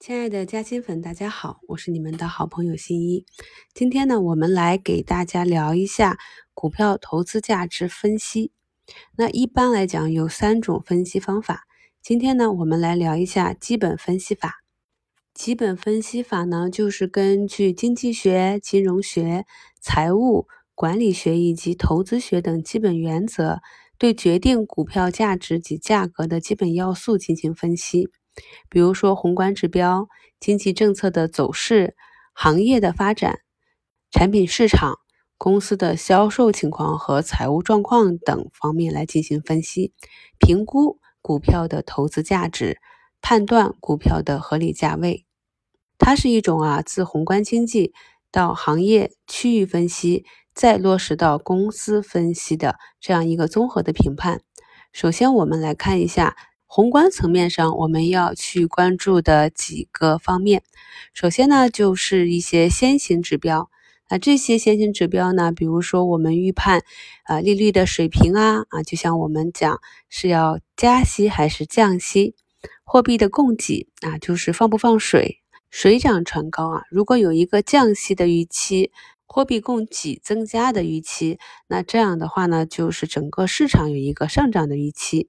亲爱的嘉兴粉，大家好，我是你们的好朋友新一。今天呢，我们来给大家聊一下股票投资价值分析。那一般来讲有三种分析方法。今天呢，我们来聊一下基本分析法。基本分析法呢，就是根据经济学、金融学、财务管理学以及投资学等基本原则，对决定股票价值及价格的基本要素进行分析。比如说宏观指标、经济政策的走势、行业的发展、产品市场、公司的销售情况和财务状况等方面来进行分析，评估股票的投资价值，判断股票的合理价位。它是一种啊，自宏观经济到行业区域分析，再落实到公司分析的这样一个综合的评判。首先，我们来看一下。宏观层面上，我们要去关注的几个方面，首先呢，就是一些先行指标。那这些先行指标呢，比如说我们预判啊利率的水平啊啊，就像我们讲是要加息还是降息，货币的供给啊，就是放不放水，水涨船高啊。如果有一个降息的预期。货币供给增加的预期，那这样的话呢，就是整个市场有一个上涨的预期。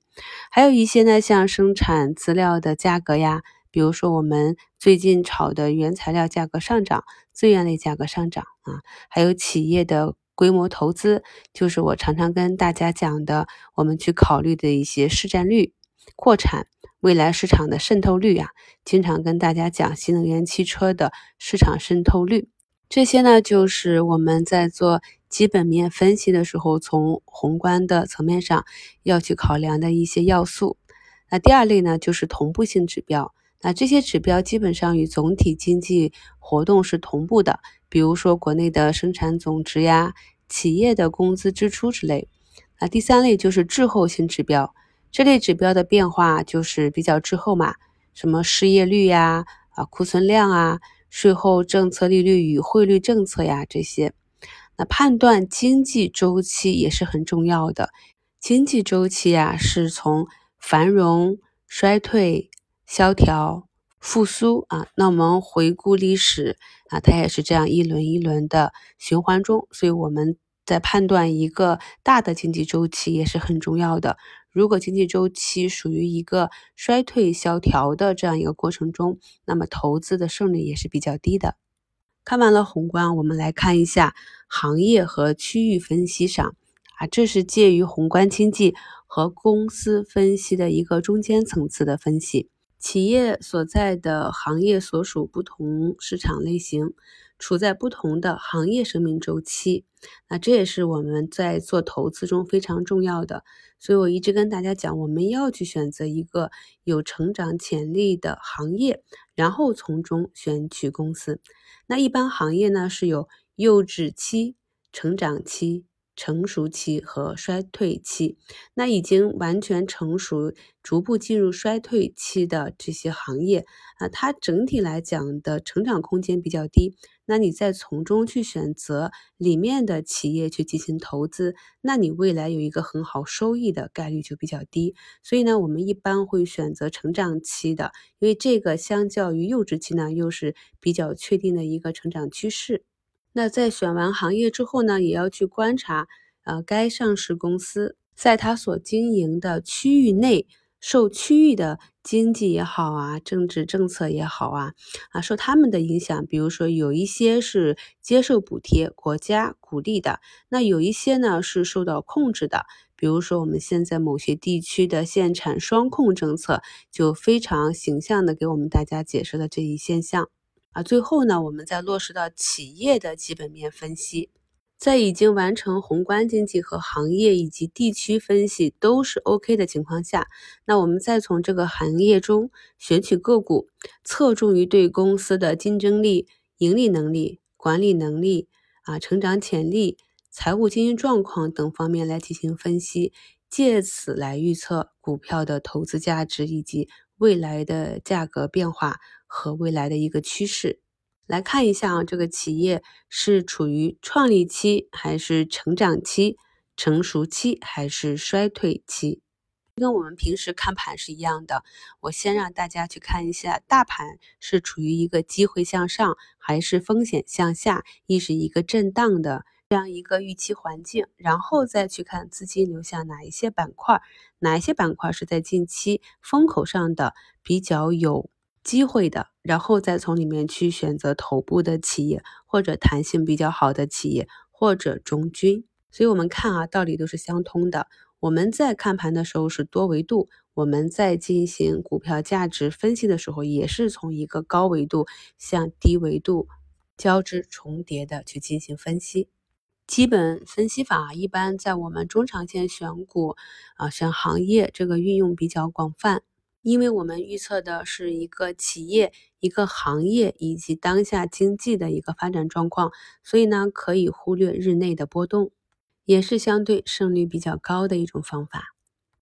还有一些呢，像生产资料的价格呀，比如说我们最近炒的原材料价格上涨，资源类价格上涨啊，还有企业的规模投资，就是我常常跟大家讲的，我们去考虑的一些市占率、扩产、未来市场的渗透率啊，经常跟大家讲新能源汽车的市场渗透率。这些呢，就是我们在做基本面分析的时候，从宏观的层面上要去考量的一些要素。那第二类呢，就是同步性指标。那这些指标基本上与总体经济活动是同步的，比如说国内的生产总值呀、企业的工资支出之类。那第三类就是滞后性指标，这类指标的变化就是比较滞后嘛，什么失业率呀、啊库存量啊。税后政策利率与汇率政策呀，这些，那判断经济周期也是很重要的。经济周期呀，是从繁荣、衰退、萧条、复苏啊。那我们回顾历史啊，它也是这样一轮一轮的循环中，所以我们在判断一个大的经济周期也是很重要的。如果经济周期属于一个衰退萧条的这样一个过程中，那么投资的胜率也是比较低的。看完了宏观，我们来看一下行业和区域分析上啊，这是介于宏观经济和公司分析的一个中间层次的分析。企业所在的行业所属不同市场类型。处在不同的行业生命周期，那这也是我们在做投资中非常重要的。所以我一直跟大家讲，我们要去选择一个有成长潜力的行业，然后从中选取公司。那一般行业呢是有幼稚期、成长期。成熟期和衰退期，那已经完全成熟、逐步进入衰退期的这些行业啊，它整体来讲的成长空间比较低。那你再从中去选择里面的企业去进行投资，那你未来有一个很好收益的概率就比较低。所以呢，我们一般会选择成长期的，因为这个相较于幼稚期呢，又是比较确定的一个成长趋势。那在选完行业之后呢，也要去观察，呃，该上市公司在它所经营的区域内，受区域的经济也好啊，政治政策也好啊，啊，受他们的影响。比如说，有一些是接受补贴，国家鼓励的；那有一些呢是受到控制的。比如说，我们现在某些地区的限产双控政策，就非常形象的给我们大家解释了这一现象。啊，最后呢，我们再落实到企业的基本面分析，在已经完成宏观经济和行业以及地区分析都是 OK 的情况下，那我们再从这个行业中选取个股，侧重于对公司的竞争力、盈利能力、管理能力啊、成长潜力、财务经营状况等方面来进行分析，借此来预测股票的投资价值以及未来的价格变化。和未来的一个趋势，来看一下啊，这个企业是处于创立期还是成长期、成熟期还是衰退期？跟我们平时看盘是一样的。我先让大家去看一下大盘是处于一个机会向上还是风险向下，亦是一个震荡的这样一个预期环境，然后再去看资金流向哪一些板块，哪一些板块是在近期风口上的比较有机会的，然后再从里面去选择头部的企业或者弹性比较好的企业或者中军。所以，我们看啊，道理都是相通的。我们在看盘的时候是多维度，我们在进行股票价值分析的时候，也是从一个高维度向低维度交织重叠的去进行分析。基本分析法一般在我们中长线选股啊，选行业这个运用比较广泛，因为我们预测的是一个企业、一个行业以及当下经济的一个发展状况，所以呢，可以忽略日内的波动。也是相对胜率比较高的一种方法。